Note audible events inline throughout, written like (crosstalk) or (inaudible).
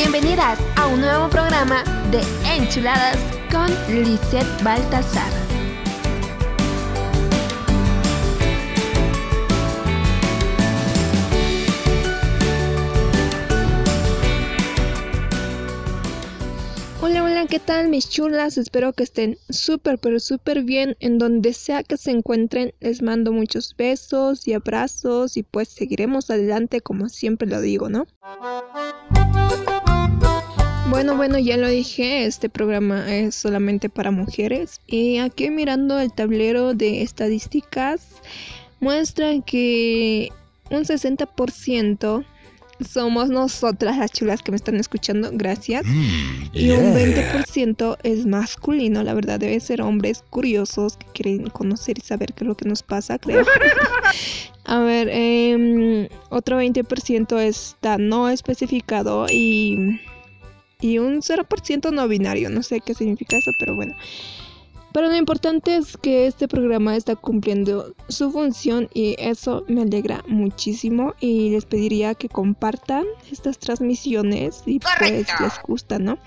Bienvenidas a un nuevo programa de Enchuladas con Lisette Baltasar. Hola, hola, ¿qué tal mis chulas? Espero que estén súper, pero súper bien en donde sea que se encuentren. Les mando muchos besos y abrazos y pues seguiremos adelante como siempre lo digo, ¿no? Bueno, bueno, ya lo dije, este programa es solamente para mujeres y aquí mirando el tablero de estadísticas muestran que un 60% somos nosotras las chulas que me están escuchando, gracias. Mm, y un 20% es masculino, la verdad, debe ser hombres curiosos que quieren conocer y saber qué es lo que nos pasa, creo. (laughs) A ver, eh, otro 20% está no especificado y, y un 0% no binario, no sé qué significa eso, pero bueno. Pero lo importante es que este programa está cumpliendo su función y eso me alegra muchísimo y les pediría que compartan estas transmisiones y pues les gusta, ¿no?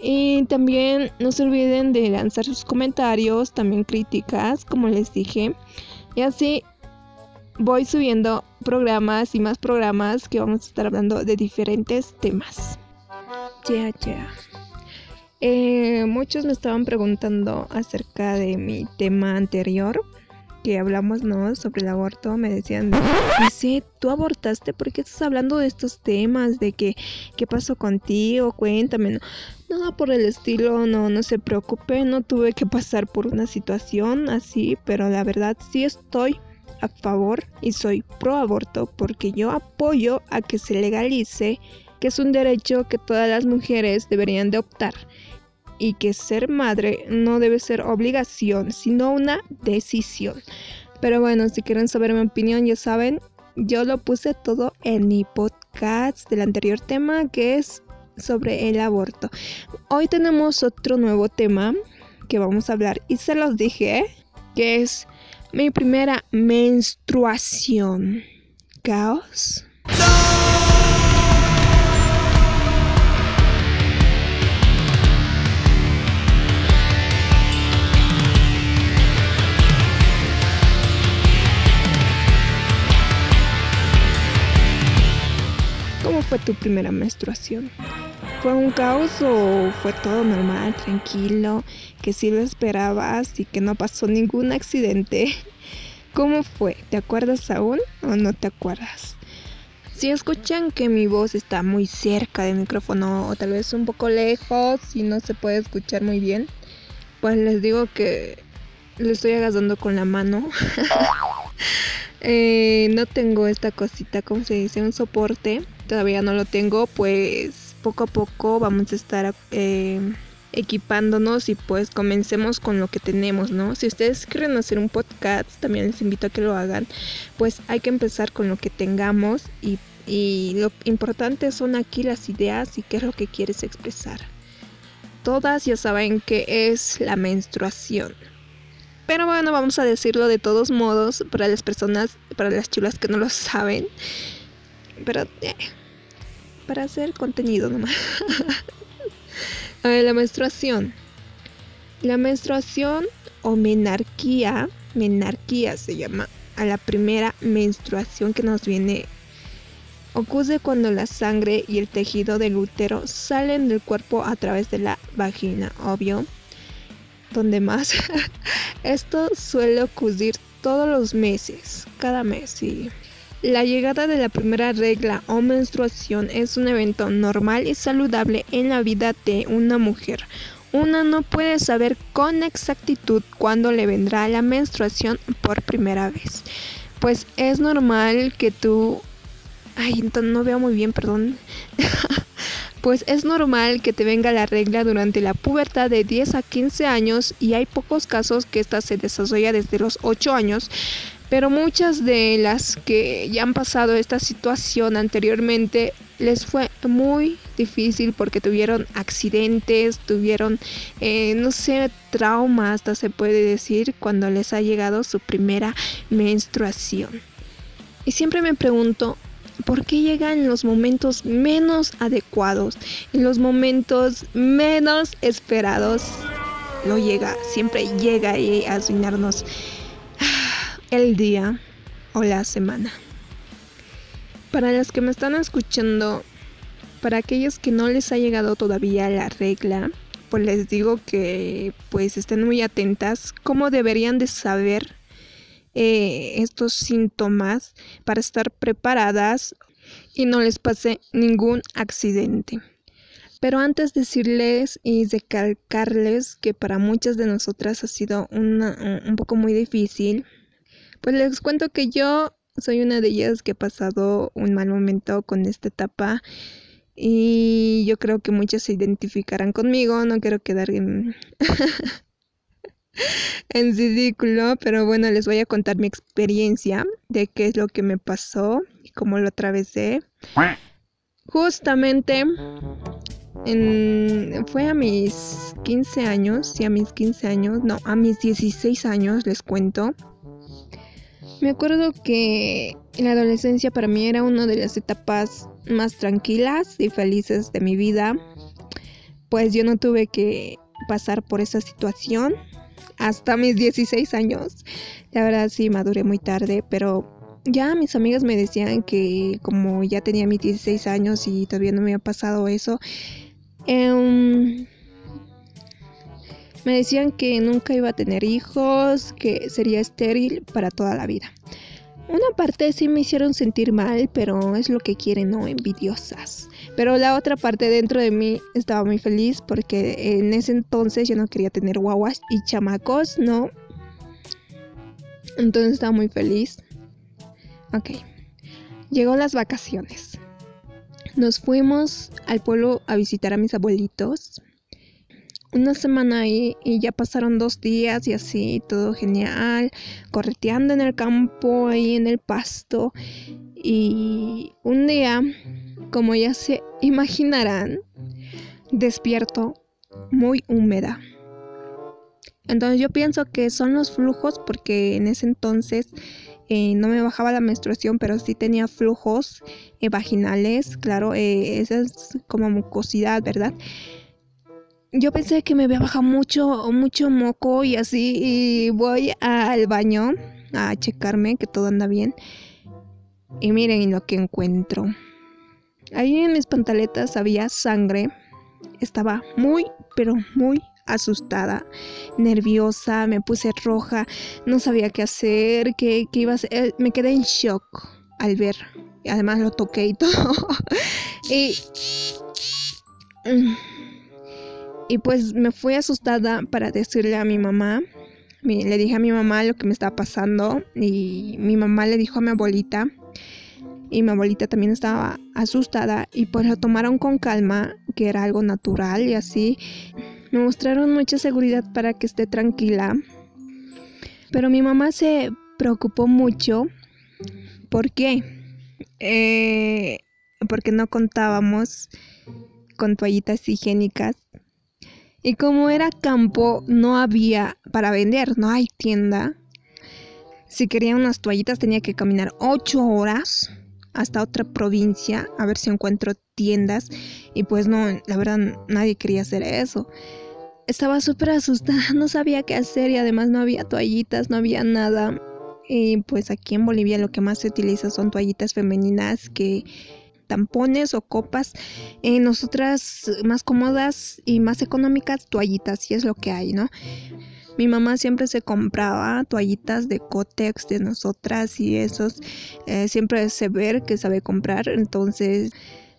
Y también no se olviden de lanzar sus comentarios, también críticas, como les dije. Y así voy subiendo programas y más programas que vamos a estar hablando de diferentes temas. Eh, muchos me estaban preguntando acerca de mi tema anterior que hablamos, ¿no? Sobre el aborto. Me decían, sí, tú abortaste, ¿por qué estás hablando de estos temas? De que, ¿qué pasó contigo? Cuéntame. No, nada por el estilo, no, no se preocupe, no tuve que pasar por una situación así, pero la verdad sí estoy a favor y soy pro aborto porque yo apoyo a que se legalice, que es un derecho que todas las mujeres deberían de optar y que ser madre no debe ser obligación, sino una decisión. Pero bueno, si quieren saber mi opinión, ya saben, yo lo puse todo en mi podcast del anterior tema que es sobre el aborto. Hoy tenemos otro nuevo tema que vamos a hablar y se los dije, que es mi primera menstruación. Caos. Fue tu primera menstruación? ¿Fue un caos o fue todo normal, tranquilo, que sí lo esperabas y que no pasó ningún accidente? ¿Cómo fue? ¿Te acuerdas aún o no te acuerdas? Si escuchan que mi voz está muy cerca del micrófono o tal vez un poco lejos y no se puede escuchar muy bien, pues les digo que le estoy agasando con la mano. (laughs) Eh, no tengo esta cosita, como se dice, un soporte todavía no lo tengo, pues poco a poco vamos a estar eh, equipándonos y pues comencemos con lo que tenemos, ¿no? Si ustedes quieren hacer un podcast, también les invito a que lo hagan, pues hay que empezar con lo que tengamos y, lo importante son aquí las ideas y qué es lo que quieres expresar. Todas ya saben que es la menstruación. Pero bueno, vamos a decirlo de todos modos para las personas, para las chulas que no lo saben. Pero eh, para hacer contenido nomás. (laughs) a ver, la menstruación. La menstruación o menarquía, menarquía se llama, a la primera menstruación que nos viene ocurre cuando la sangre y el tejido del útero salen del cuerpo a través de la vagina, obvio. Donde más. (laughs) Esto suele ocurrir todos los meses, cada mes, sí. La llegada de la primera regla o menstruación es un evento normal y saludable en la vida de una mujer. Una no puede saber con exactitud cuándo le vendrá la menstruación por primera vez. Pues es normal que tú... Ay, no veo muy bien, perdón. (laughs) pues es normal que te venga la regla durante la pubertad de 10 a 15 años y hay pocos casos que esta se desarrolla desde los 8 años pero muchas de las que ya han pasado esta situación anteriormente les fue muy difícil porque tuvieron accidentes, tuvieron, eh, no sé, traumas, hasta se puede decir, cuando les ha llegado su primera menstruación. Y siempre me pregunto, ¿Por qué llega en los momentos menos adecuados, en los momentos menos esperados? No llega, siempre llega a asignarnos el día o la semana. Para los que me están escuchando, para aquellos que no les ha llegado todavía la regla, pues les digo que pues estén muy atentas cómo deberían de saber eh, estos síntomas para estar preparadas y no les pase ningún accidente. Pero antes de decirles y calcarles que para muchas de nosotras ha sido un poco muy difícil, pues les cuento que yo soy una de ellas que ha pasado un mal momento con esta etapa y yo creo que muchos se identificarán conmigo, no quiero quedar en, (laughs) en ridículo, pero bueno, les voy a contar mi experiencia de qué es lo que me pasó y cómo lo atravesé. Justamente en, fue a mis 15 años, sí, a mis 15 años, no, a mis 16 años les cuento. Me acuerdo que la adolescencia para mí era una de las etapas más tranquilas y felices de mi vida, pues yo no tuve que pasar por esa situación hasta mis 16 años. La verdad sí maduré muy tarde, pero ya mis amigas me decían que como ya tenía mis 16 años y todavía no me había pasado eso, eh, me decían que nunca iba a tener hijos, que sería estéril para toda la vida. Una parte sí me hicieron sentir mal, pero es lo que quieren, ¿no? Envidiosas. Pero la otra parte dentro de mí estaba muy feliz porque en ese entonces yo no quería tener guaguas y chamacos, ¿no? Entonces estaba muy feliz. Ok. Llegó las vacaciones. Nos fuimos al pueblo a visitar a mis abuelitos una semana ahí y ya pasaron dos días y así, todo genial, correteando en el campo, ahí en el pasto. Y un día, como ya se imaginarán, despierto muy húmeda. Entonces yo pienso que son los flujos porque en ese entonces eh, no me bajaba la menstruación, pero sí tenía flujos eh, vaginales, claro, eh, esa es como mucosidad, ¿verdad? yo pensé que me había bajado mucho, mucho moco y así, y voy al baño a checarme que todo anda bien. Y miren lo que encuentro. Ahí en mis pantaletas había sangre. Estaba muy, pero muy asustada, nerviosa, me puse roja, no sabía qué hacer, qué, qué iba a hacer. Eh, me quedé en shock al ver. Además lo toqué y (laughs) todo. y y pues me fui asustada para decirle a mi mamá. Le dije a mi mamá lo que me estaba pasando y mi mamá le dijo a mi abuelita y mi abuelita también estaba asustada y pues lo tomaron con calma, que era algo natural y así. Me mostraron mucha seguridad para que esté tranquila. Pero mi mamá se preocupó mucho. ¿Por qué? Eh, porque no contábamos con toallitas higiénicas y como era campo, no había para vender, no hay tienda. Si quería unas toallitas tenía que caminar ocho horas hasta otra provincia a ver si encuentro tiendas. Y pues no, la verdad nadie quería hacer eso. Estaba súper asustada, (laughs) no sabía qué hacer y además no había toallitas, no había nada. Y pues aquí en Bolivia lo que más se utiliza son toallitas femeninas que tampones o copas. en nosotras más cómodas y más económicas, toallitas, y es lo que hay, ¿no? Mi mamá siempre se compraba toallitas de Cotex de nosotras y esos eh, siempre se ver que sabe comprar. Entonces,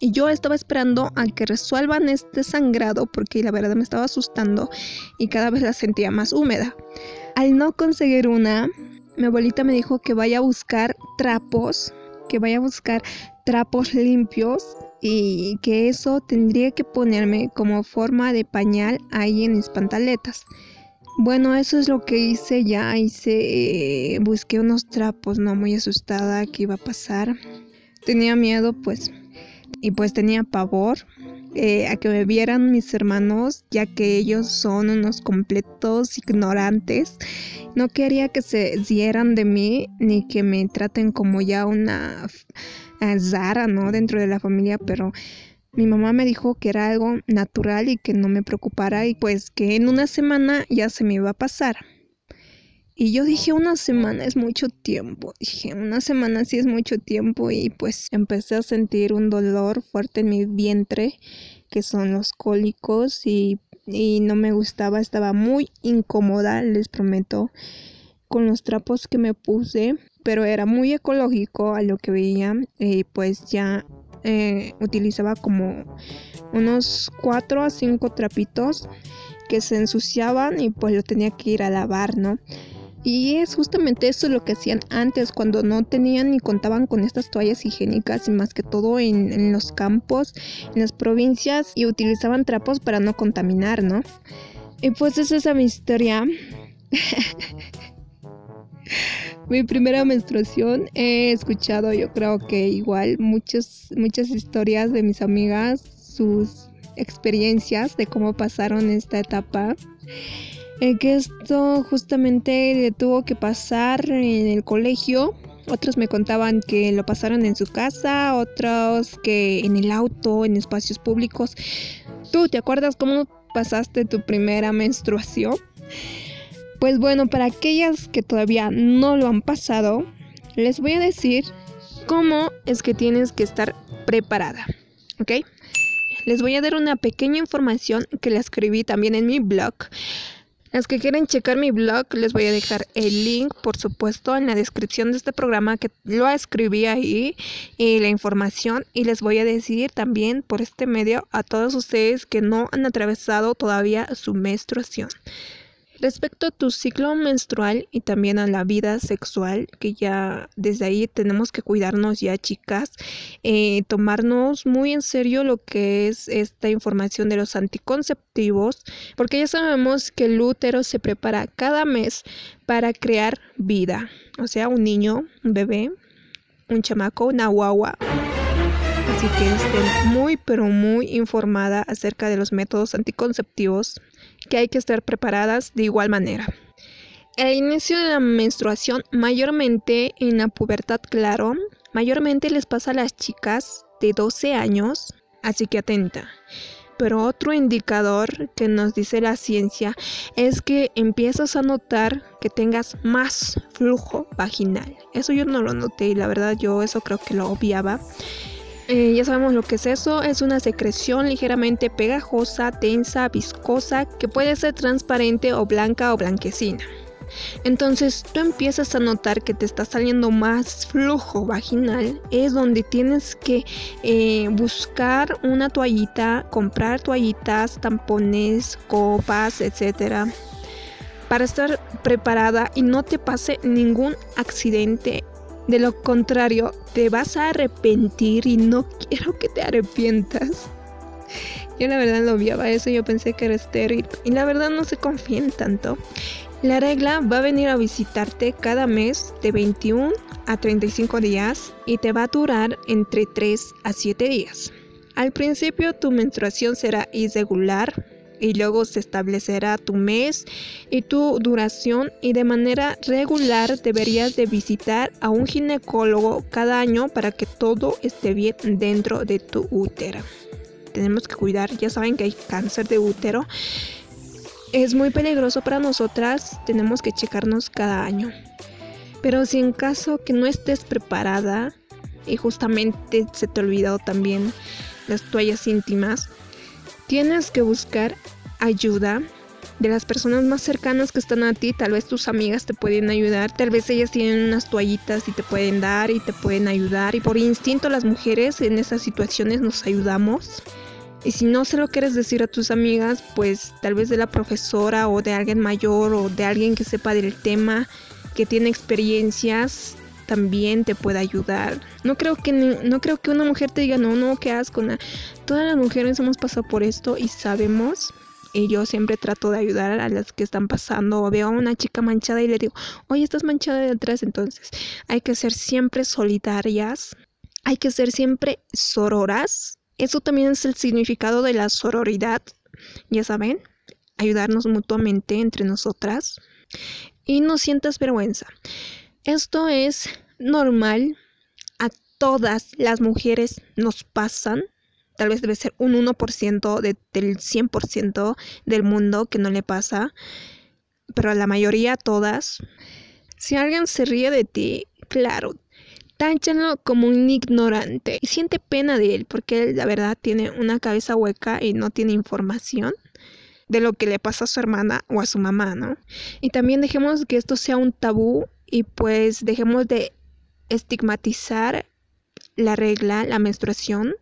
y yo estaba esperando a que resuelvan este sangrado porque la verdad me estaba asustando y cada vez la sentía más húmeda. Al no conseguir una, mi abuelita me dijo que vaya a buscar trapos, que vaya a buscar trapos limpios y que eso tendría que ponerme como forma de pañal ahí en mis pantaletas. Bueno, eso es lo que hice ya, hice, eh, busqué unos trapos, no muy asustada que iba a pasar. Tenía miedo pues, y pues tenía pavor eh, a que me vieran mis hermanos, ya que ellos son unos completos ignorantes. No quería que se dieran de mí ni que me traten como ya una Zara, ¿no? Dentro de la familia, pero mi mamá me dijo que era algo natural y que no me preocupara y pues que en una semana ya se me iba a pasar. Y yo dije, una semana es mucho tiempo. Dije, una semana sí es mucho tiempo y pues empecé a sentir un dolor fuerte en mi vientre, que son los cólicos y, y no me gustaba, estaba muy incómoda, les prometo, con los trapos que me puse, pero era muy ecológico a lo que veía y pues ya eh, utilizaba como unos 4 a 5 trapitos que se ensuciaban y pues lo tenía que ir a lavar, ¿no? Y es justamente eso lo que hacían antes, cuando no tenían ni contaban con estas toallas higiénicas y más que todo en, los campos, en las provincias y utilizaban trapos para no contaminar, ¿no? Y pues esa es mi historia. (laughs) (laughs) mi primera menstruación he escuchado yo creo que igual muchas muchas historias de mis amigas sus experiencias de cómo pasaron esta etapa eh, que esto justamente tuvo que pasar en el colegio. Otros me contaban que lo pasaron en su casa otros que en el auto en espacios públicos. Tú te acuerdas cómo pasaste tu primera menstruación pues bueno, para aquellas que todavía no lo han pasado, les voy a decir cómo es que tienes que estar preparada. ¿Ok? Les voy a dar una pequeña información que la escribí también en mi blog. Las que quieren checar mi blog, les voy a dejar el link, por supuesto, en la descripción de este programa que lo escribí ahí y la información. Y les voy a decir también por este medio a todos ustedes que no han atravesado todavía su menstruación. Respecto a tu ciclo menstrual y también a la vida sexual, que ya desde ahí tenemos que cuidarnos ya chicas, eh, tomarnos muy en serio lo que es esta información de los anticonceptivos, porque ya sabemos que el útero se prepara cada mes para crear vida, o sea, un niño, un bebé, un chamaco, una guagua. Así que estén muy pero muy informada acerca de los métodos anticonceptivos que hay que estar preparadas de igual manera. El inicio de la menstruación, mayormente en la pubertad, claro, mayormente les pasa a las chicas de 12 años, así que atenta. Pero otro indicador que nos dice la ciencia es que empiezas a notar que tengas más flujo vaginal. Eso yo no lo noté y la verdad yo eso creo que lo obviaba. Eh, ya sabemos lo que es eso, es una secreción ligeramente pegajosa, tensa, viscosa, que puede ser transparente o blanca o blanquecina. Entonces tú empiezas a notar que te está saliendo más flujo vaginal, es donde tienes que eh, buscar una toallita, comprar toallitas, tampones, copas, etcétera, para estar preparada y no te pase ningún accidente de lo contrario, te vas a arrepentir y no quiero que te arrepientas. Yo la verdad lo obviaba eso, yo pensé que era estéril y la verdad no se confíen tanto. La regla va a venir a visitarte cada mes de 21 a 35 días y te va a durar entre 3 a 7 días. Al principio tu menstruación será irregular, y luego se establecerá tu mes y tu duración y de manera regular deberías de visitar a un ginecólogo cada año para que todo esté bien dentro de tu útero. Tenemos que cuidar, ya saben que hay cáncer de útero. Es muy peligroso para nosotras, tenemos que checarnos cada año. Pero si en caso que no estés preparada y justamente se te olvidado también las toallas íntimas, Tienes que buscar ayuda de las personas más cercanas que están a ti, tal vez tus amigas te pueden ayudar, tal vez ellas tienen unas toallitas y te pueden dar y te pueden ayudar y por instinto las mujeres en esas situaciones nos ayudamos. Y si no se lo quieres decir a tus amigas, pues tal vez de la profesora o de alguien mayor o de alguien que sepa del tema, que tiene experiencias, también te puede ayudar. No creo que no creo que una mujer te diga, "No, no, qué asco." Todas las mujeres hemos pasado por esto y sabemos y yo siempre trato de ayudar a las que están pasando o veo a una chica manchada y le digo, oye, estás manchada de atrás, entonces hay que ser siempre solidarias, hay que ser siempre sororas. Eso también es el significado de la sororidad, ya saben, ayudarnos mutuamente entre nosotras y no sientas vergüenza. Esto es normal. A todas las mujeres nos pasan. Tal vez debe ser un 1% de, del 100% del mundo que no le pasa. Pero la mayoría, todas. Si alguien se ríe de ti, claro, tánchenlo como un ignorante y siente pena de él porque él la verdad tiene una cabeza hueca y no tiene información de lo que le pasa a su hermana o a su mamá, ¿no? Y también dejemos que esto sea un tabú y pues dejemos de estigmatizar la regla, la menstruación.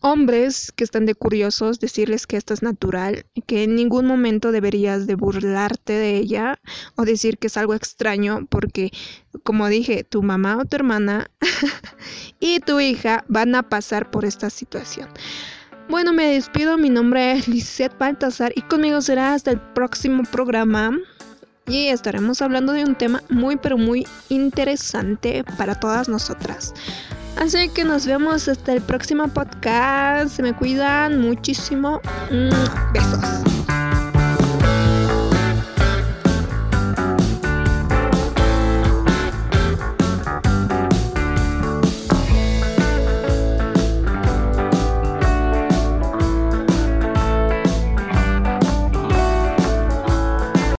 Hombres que están de curiosos, decirles que esto es natural, que en ningún momento deberías de burlarte de ella o decir que es algo extraño, porque como dije, tu mamá o tu hermana (laughs) y tu hija van a pasar por esta situación. Bueno, me despido, mi nombre es Lisette Baltasar y conmigo será hasta el próximo programa y estaremos hablando de un tema muy pero muy interesante para todas nosotras. Así que nos vemos hasta el próximo podcast. Se me cuidan muchísimo. Mm, besos.